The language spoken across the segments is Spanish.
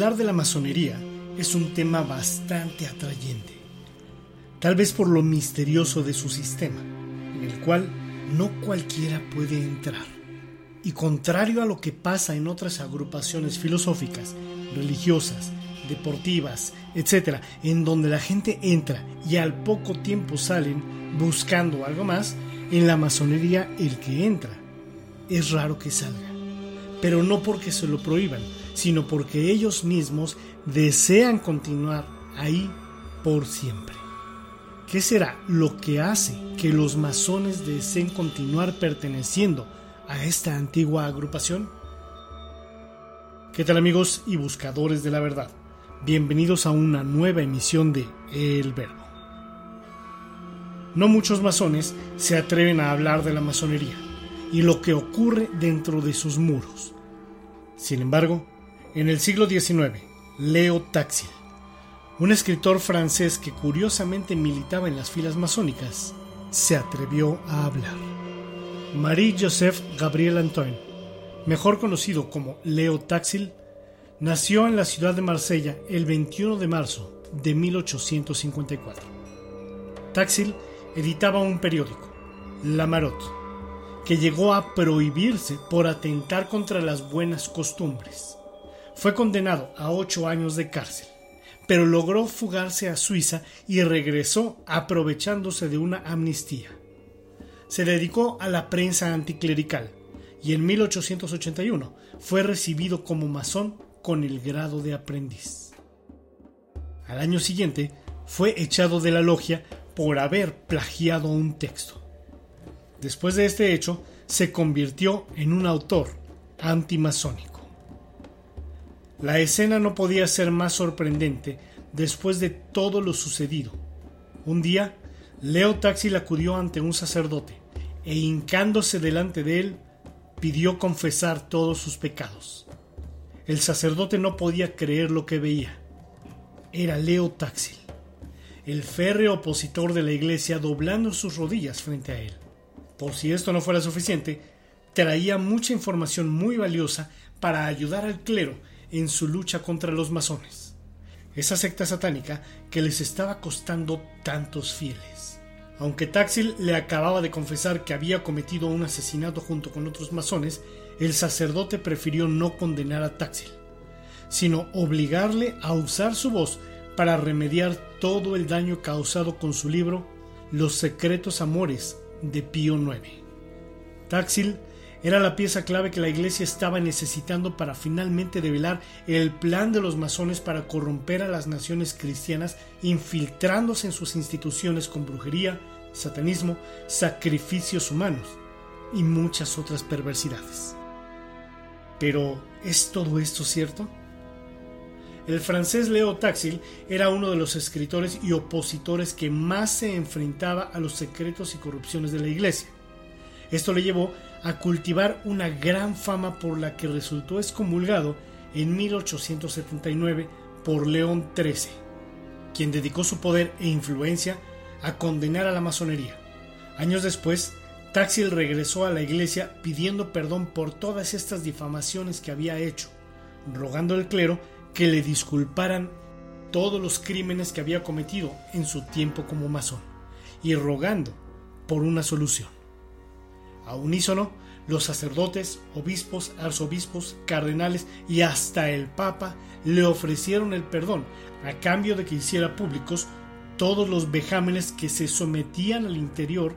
Hablar de la masonería es un tema bastante atrayente, tal vez por lo misterioso de su sistema, en el cual no cualquiera puede entrar. Y contrario a lo que pasa en otras agrupaciones filosóficas, religiosas, deportivas, etc., en donde la gente entra y al poco tiempo salen buscando algo más, en la masonería el que entra es raro que salga. Pero no porque se lo prohíban, sino porque ellos mismos desean continuar ahí por siempre. ¿Qué será lo que hace que los masones deseen continuar perteneciendo a esta antigua agrupación? ¿Qué tal amigos y buscadores de la verdad? Bienvenidos a una nueva emisión de El Verbo. No muchos masones se atreven a hablar de la masonería y lo que ocurre dentro de sus muros. Sin embargo, en el siglo XIX, Leo Taxil, un escritor francés que curiosamente militaba en las filas masónicas, se atrevió a hablar. Marie-Joseph Gabriel Antoine, mejor conocido como Leo Taxil, nació en la ciudad de Marsella el 21 de marzo de 1854. Taxil editaba un periódico, La Marotte, que llegó a prohibirse por atentar contra las buenas costumbres. Fue condenado a ocho años de cárcel, pero logró fugarse a Suiza y regresó aprovechándose de una amnistía. Se dedicó a la prensa anticlerical y en 1881 fue recibido como masón con el grado de aprendiz. Al año siguiente fue echado de la logia por haber plagiado un texto. Después de este hecho, se convirtió en un autor antimasónico. La escena no podía ser más sorprendente después de todo lo sucedido. Un día, Leo Taxil acudió ante un sacerdote e hincándose delante de él, pidió confesar todos sus pecados. El sacerdote no podía creer lo que veía. Era Leo Taxil, el férreo opositor de la iglesia doblando sus rodillas frente a él. Por si esto no fuera suficiente, traía mucha información muy valiosa para ayudar al clero en su lucha contra los masones, esa secta satánica que les estaba costando tantos fieles. Aunque Taxil le acababa de confesar que había cometido un asesinato junto con otros masones, el sacerdote prefirió no condenar a Taxil, sino obligarle a usar su voz para remediar todo el daño causado con su libro Los secretos amores de Pío IX. Taxil era la pieza clave que la Iglesia estaba necesitando para finalmente develar el plan de los masones para corromper a las naciones cristianas, infiltrándose en sus instituciones con brujería, satanismo, sacrificios humanos y muchas otras perversidades. Pero, ¿es todo esto cierto? El francés Leo Taxil era uno de los escritores y opositores que más se enfrentaba a los secretos y corrupciones de la Iglesia. Esto le llevó a cultivar una gran fama por la que resultó excomulgado en 1879 por León XIII, quien dedicó su poder e influencia a condenar a la masonería. Años después, Taxil regresó a la iglesia pidiendo perdón por todas estas difamaciones que había hecho, rogando al clero que le disculparan todos los crímenes que había cometido en su tiempo como masón, y rogando por una solución. A unísono, los sacerdotes, obispos, arzobispos, cardenales y hasta el Papa le ofrecieron el perdón a cambio de que hiciera públicos todos los vejámenes que se sometían al interior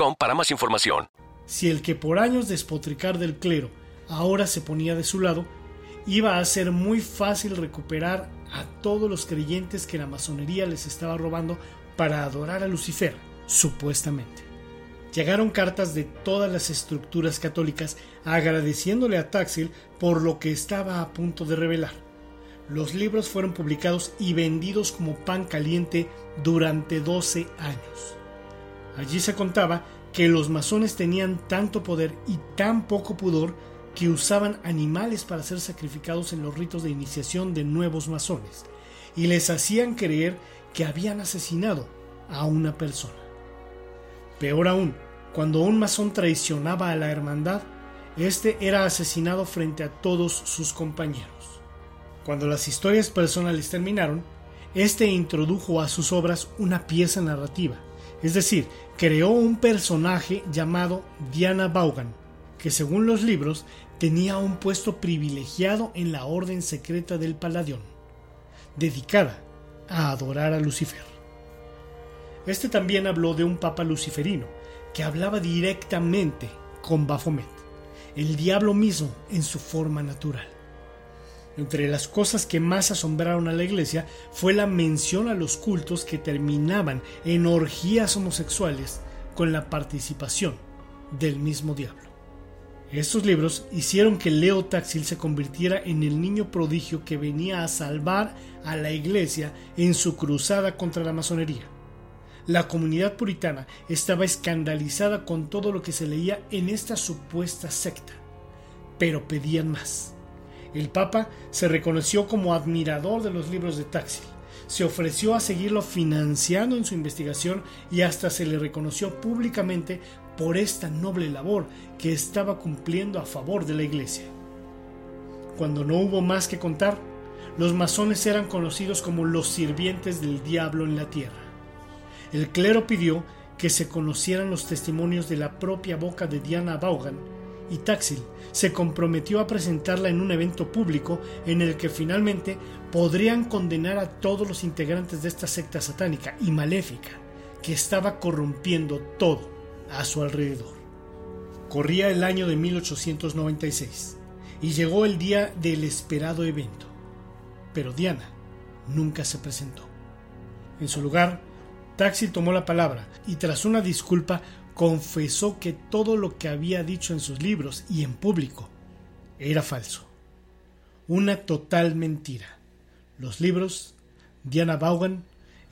para más información. Si el que por años despotricar del clero ahora se ponía de su lado, iba a ser muy fácil recuperar a todos los creyentes que la masonería les estaba robando para adorar a Lucifer, supuestamente. Llegaron cartas de todas las estructuras católicas agradeciéndole a Taxil por lo que estaba a punto de revelar. Los libros fueron publicados y vendidos como pan caliente durante 12 años. Allí se contaba que los masones tenían tanto poder y tan poco pudor que usaban animales para ser sacrificados en los ritos de iniciación de nuevos masones y les hacían creer que habían asesinado a una persona. Peor aún, cuando un masón traicionaba a la hermandad, éste era asesinado frente a todos sus compañeros. Cuando las historias personales terminaron, éste introdujo a sus obras una pieza narrativa, es decir, creó un personaje llamado Diana Vaughan, que según los libros tenía un puesto privilegiado en la orden secreta del Paladión, dedicada a adorar a Lucifer. Este también habló de un papa luciferino, que hablaba directamente con Baphomet, el diablo mismo en su forma natural. Entre las cosas que más asombraron a la iglesia fue la mención a los cultos que terminaban en orgías homosexuales con la participación del mismo diablo. Estos libros hicieron que Leo Taxil se convirtiera en el niño prodigio que venía a salvar a la iglesia en su cruzada contra la masonería. La comunidad puritana estaba escandalizada con todo lo que se leía en esta supuesta secta, pero pedían más. El Papa se reconoció como admirador de los libros de Taxil, se ofreció a seguirlo financiando en su investigación y hasta se le reconoció públicamente por esta noble labor que estaba cumpliendo a favor de la Iglesia. Cuando no hubo más que contar, los masones eran conocidos como los sirvientes del diablo en la tierra. El clero pidió que se conocieran los testimonios de la propia boca de Diana Vaughan y Taxil se comprometió a presentarla en un evento público en el que finalmente podrían condenar a todos los integrantes de esta secta satánica y maléfica que estaba corrompiendo todo a su alrededor. Corría el año de 1896 y llegó el día del esperado evento, pero Diana nunca se presentó. En su lugar, Taxil tomó la palabra y tras una disculpa confesó que todo lo que había dicho en sus libros y en público era falso. Una total mentira. Los libros, Diana Vaughan,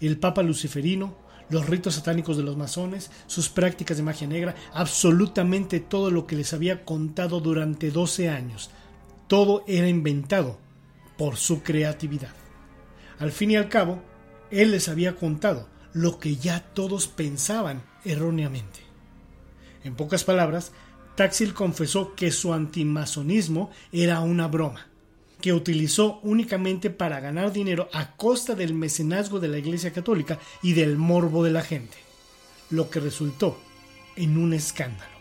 el Papa Luciferino, los ritos satánicos de los masones, sus prácticas de magia negra, absolutamente todo lo que les había contado durante 12 años, todo era inventado por su creatividad. Al fin y al cabo, él les había contado lo que ya todos pensaban erróneamente. En pocas palabras, Taxil confesó que su antimasonismo era una broma, que utilizó únicamente para ganar dinero a costa del mecenazgo de la Iglesia Católica y del morbo de la gente, lo que resultó en un escándalo.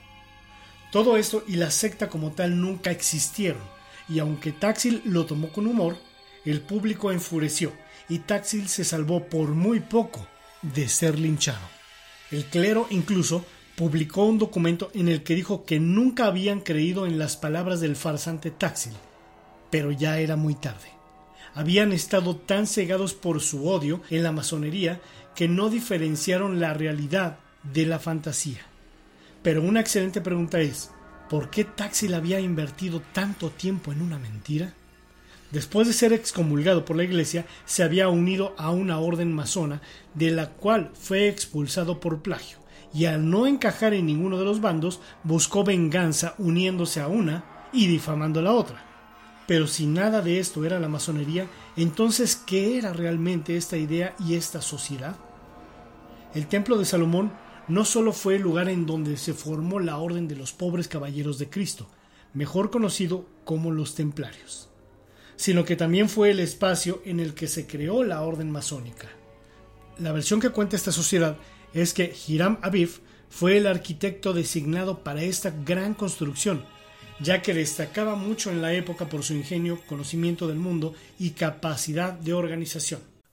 Todo esto y la secta como tal nunca existieron, y aunque Taxil lo tomó con humor, el público enfureció y Taxil se salvó por muy poco de ser linchado. El clero incluso publicó un documento en el que dijo que nunca habían creído en las palabras del farsante Taxil, pero ya era muy tarde. Habían estado tan cegados por su odio en la masonería que no diferenciaron la realidad de la fantasía. Pero una excelente pregunta es, ¿por qué Taxil había invertido tanto tiempo en una mentira? Después de ser excomulgado por la Iglesia, se había unido a una orden masona, de la cual fue expulsado por plagio y al no encajar en ninguno de los bandos, buscó venganza uniéndose a una y difamando a la otra. Pero si nada de esto era la masonería, entonces ¿qué era realmente esta idea y esta sociedad? El templo de Salomón no solo fue el lugar en donde se formó la Orden de los Pobres Caballeros de Cristo, mejor conocido como los Templarios, sino que también fue el espacio en el que se creó la Orden Masónica. La versión que cuenta esta sociedad es que Hiram Aviv fue el arquitecto designado para esta gran construcción, ya que destacaba mucho en la época por su ingenio, conocimiento del mundo y capacidad de organización.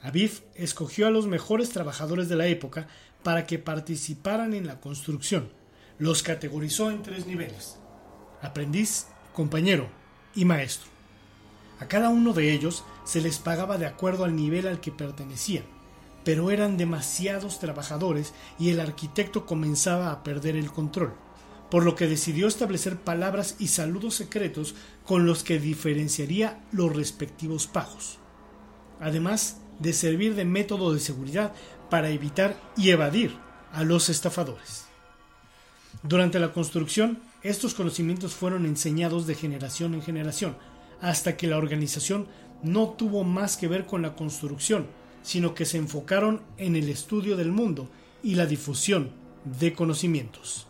Aviv escogió a los mejores trabajadores de la época para que participaran en la construcción. Los categorizó en tres niveles, aprendiz, compañero y maestro. A cada uno de ellos se les pagaba de acuerdo al nivel al que pertenecían, pero eran demasiados trabajadores y el arquitecto comenzaba a perder el control, por lo que decidió establecer palabras y saludos secretos con los que diferenciaría los respectivos pagos. Además, de servir de método de seguridad para evitar y evadir a los estafadores. Durante la construcción, estos conocimientos fueron enseñados de generación en generación, hasta que la organización no tuvo más que ver con la construcción, sino que se enfocaron en el estudio del mundo y la difusión de conocimientos.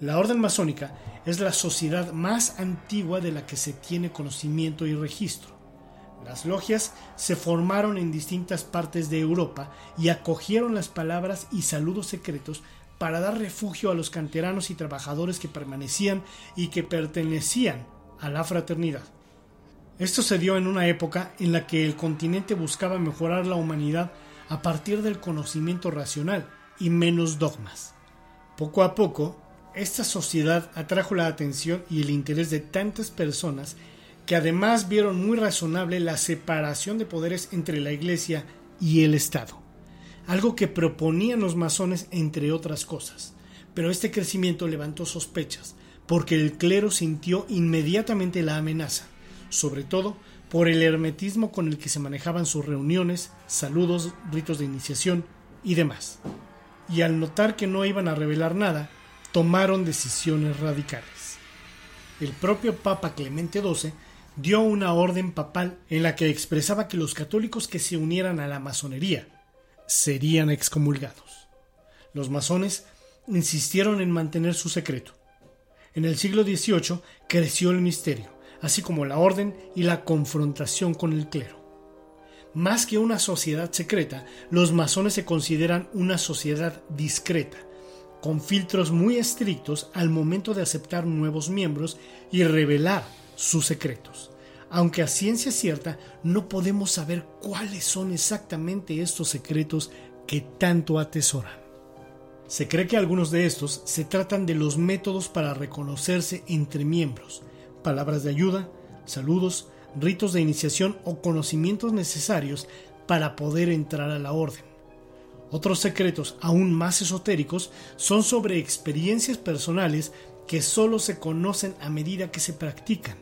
La orden masónica es la sociedad más antigua de la que se tiene conocimiento y registro. Las logias se formaron en distintas partes de Europa y acogieron las palabras y saludos secretos para dar refugio a los canteranos y trabajadores que permanecían y que pertenecían a la fraternidad. Esto se dio en una época en la que el continente buscaba mejorar la humanidad a partir del conocimiento racional y menos dogmas. Poco a poco, esta sociedad atrajo la atención y el interés de tantas personas que además vieron muy razonable la separación de poderes entre la Iglesia y el Estado, algo que proponían los masones entre otras cosas. Pero este crecimiento levantó sospechas, porque el clero sintió inmediatamente la amenaza, sobre todo por el hermetismo con el que se manejaban sus reuniones, saludos, ritos de iniciación y demás. Y al notar que no iban a revelar nada, tomaron decisiones radicales. El propio Papa Clemente XII dio una orden papal en la que expresaba que los católicos que se unieran a la masonería serían excomulgados. Los masones insistieron en mantener su secreto. En el siglo XVIII creció el misterio, así como la orden y la confrontación con el clero. Más que una sociedad secreta, los masones se consideran una sociedad discreta, con filtros muy estrictos al momento de aceptar nuevos miembros y revelar sus secretos. Aunque a ciencia cierta no podemos saber cuáles son exactamente estos secretos que tanto atesoran. Se cree que algunos de estos se tratan de los métodos para reconocerse entre miembros, palabras de ayuda, saludos, ritos de iniciación o conocimientos necesarios para poder entrar a la orden. Otros secretos aún más esotéricos son sobre experiencias personales que solo se conocen a medida que se practican,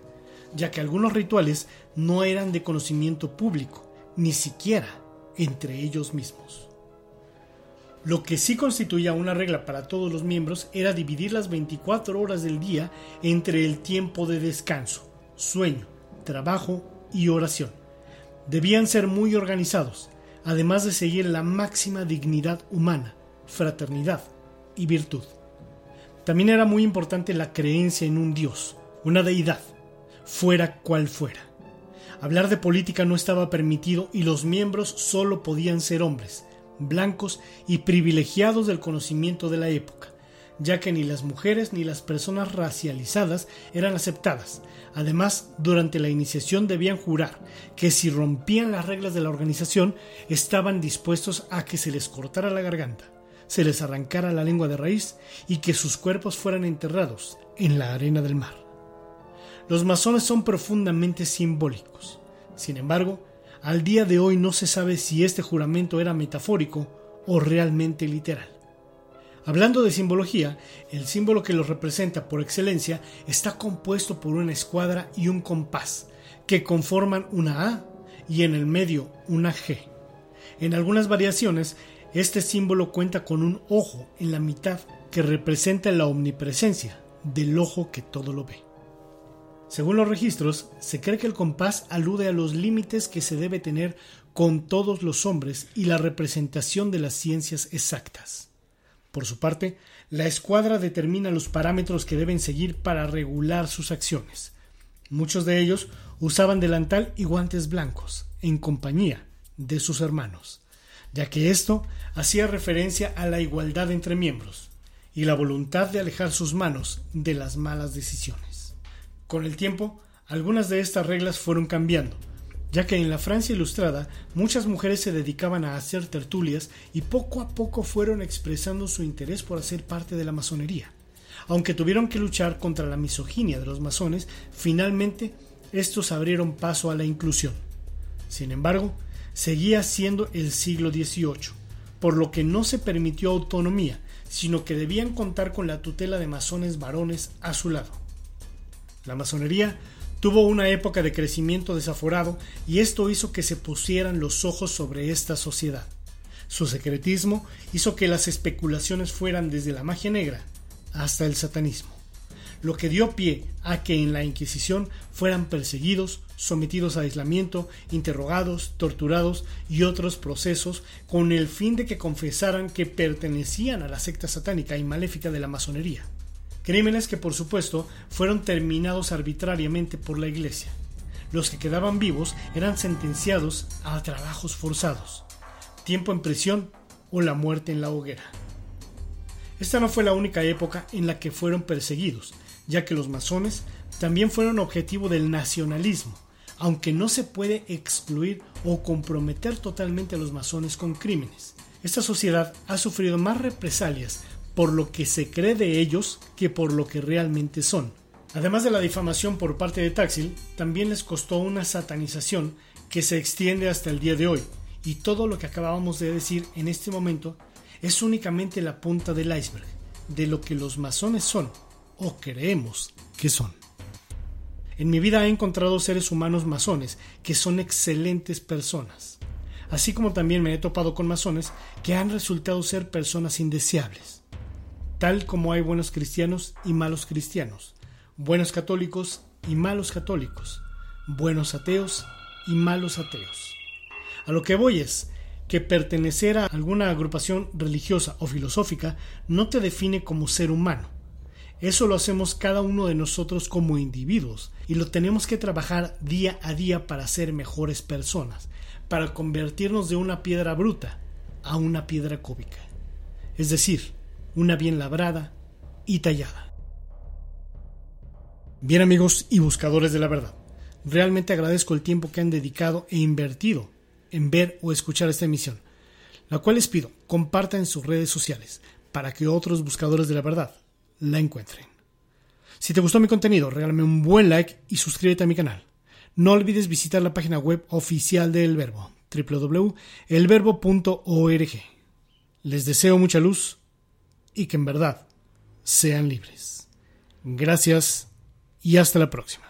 ya que algunos rituales no eran de conocimiento público, ni siquiera entre ellos mismos. Lo que sí constituía una regla para todos los miembros era dividir las 24 horas del día entre el tiempo de descanso, sueño, trabajo y oración. Debían ser muy organizados, además de seguir la máxima dignidad humana, fraternidad y virtud. También era muy importante la creencia en un Dios, una deidad, fuera cual fuera. Hablar de política no estaba permitido y los miembros solo podían ser hombres, blancos y privilegiados del conocimiento de la época, ya que ni las mujeres ni las personas racializadas eran aceptadas. Además, durante la iniciación debían jurar que si rompían las reglas de la organización, estaban dispuestos a que se les cortara la garganta, se les arrancara la lengua de raíz y que sus cuerpos fueran enterrados en la arena del mar. Los masones son profundamente simbólicos. Sin embargo, al día de hoy no se sabe si este juramento era metafórico o realmente literal. Hablando de simbología, el símbolo que los representa por excelencia está compuesto por una escuadra y un compás, que conforman una A y en el medio una G. En algunas variaciones, este símbolo cuenta con un ojo en la mitad que representa la omnipresencia del ojo que todo lo ve. Según los registros, se cree que el compás alude a los límites que se debe tener con todos los hombres y la representación de las ciencias exactas. Por su parte, la escuadra determina los parámetros que deben seguir para regular sus acciones. Muchos de ellos usaban delantal y guantes blancos, en compañía de sus hermanos, ya que esto hacía referencia a la igualdad entre miembros y la voluntad de alejar sus manos de las malas decisiones. Con el tiempo, algunas de estas reglas fueron cambiando, ya que en la Francia ilustrada muchas mujeres se dedicaban a hacer tertulias y poco a poco fueron expresando su interés por hacer parte de la masonería. Aunque tuvieron que luchar contra la misoginia de los masones, finalmente estos abrieron paso a la inclusión. Sin embargo, seguía siendo el siglo XVIII, por lo que no se permitió autonomía, sino que debían contar con la tutela de masones varones a su lado. La masonería Tuvo una época de crecimiento desaforado y esto hizo que se pusieran los ojos sobre esta sociedad. Su secretismo hizo que las especulaciones fueran desde la magia negra hasta el satanismo, lo que dio pie a que en la Inquisición fueran perseguidos, sometidos a aislamiento, interrogados, torturados y otros procesos con el fin de que confesaran que pertenecían a la secta satánica y maléfica de la masonería. Crímenes que por supuesto fueron terminados arbitrariamente por la Iglesia. Los que quedaban vivos eran sentenciados a trabajos forzados, tiempo en prisión o la muerte en la hoguera. Esta no fue la única época en la que fueron perseguidos, ya que los masones también fueron objetivo del nacionalismo, aunque no se puede excluir o comprometer totalmente a los masones con crímenes. Esta sociedad ha sufrido más represalias por lo que se cree de ellos que por lo que realmente son. Además de la difamación por parte de Taxil, también les costó una satanización que se extiende hasta el día de hoy, y todo lo que acabamos de decir en este momento es únicamente la punta del iceberg de lo que los masones son, o creemos que son. En mi vida he encontrado seres humanos masones que son excelentes personas, así como también me he topado con masones que han resultado ser personas indeseables tal como hay buenos cristianos y malos cristianos, buenos católicos y malos católicos, buenos ateos y malos ateos. A lo que voy es que pertenecer a alguna agrupación religiosa o filosófica no te define como ser humano. Eso lo hacemos cada uno de nosotros como individuos y lo tenemos que trabajar día a día para ser mejores personas, para convertirnos de una piedra bruta a una piedra cúbica. Es decir, una bien labrada y tallada. Bien amigos y buscadores de la verdad, realmente agradezco el tiempo que han dedicado e invertido en ver o escuchar esta emisión, la cual les pido compartan en sus redes sociales para que otros buscadores de la verdad la encuentren. Si te gustó mi contenido, regálame un buen like y suscríbete a mi canal. No olvides visitar la página web oficial de El Verbo, www.elverbo.org. Les deseo mucha luz y que en verdad sean libres. Gracias y hasta la próxima.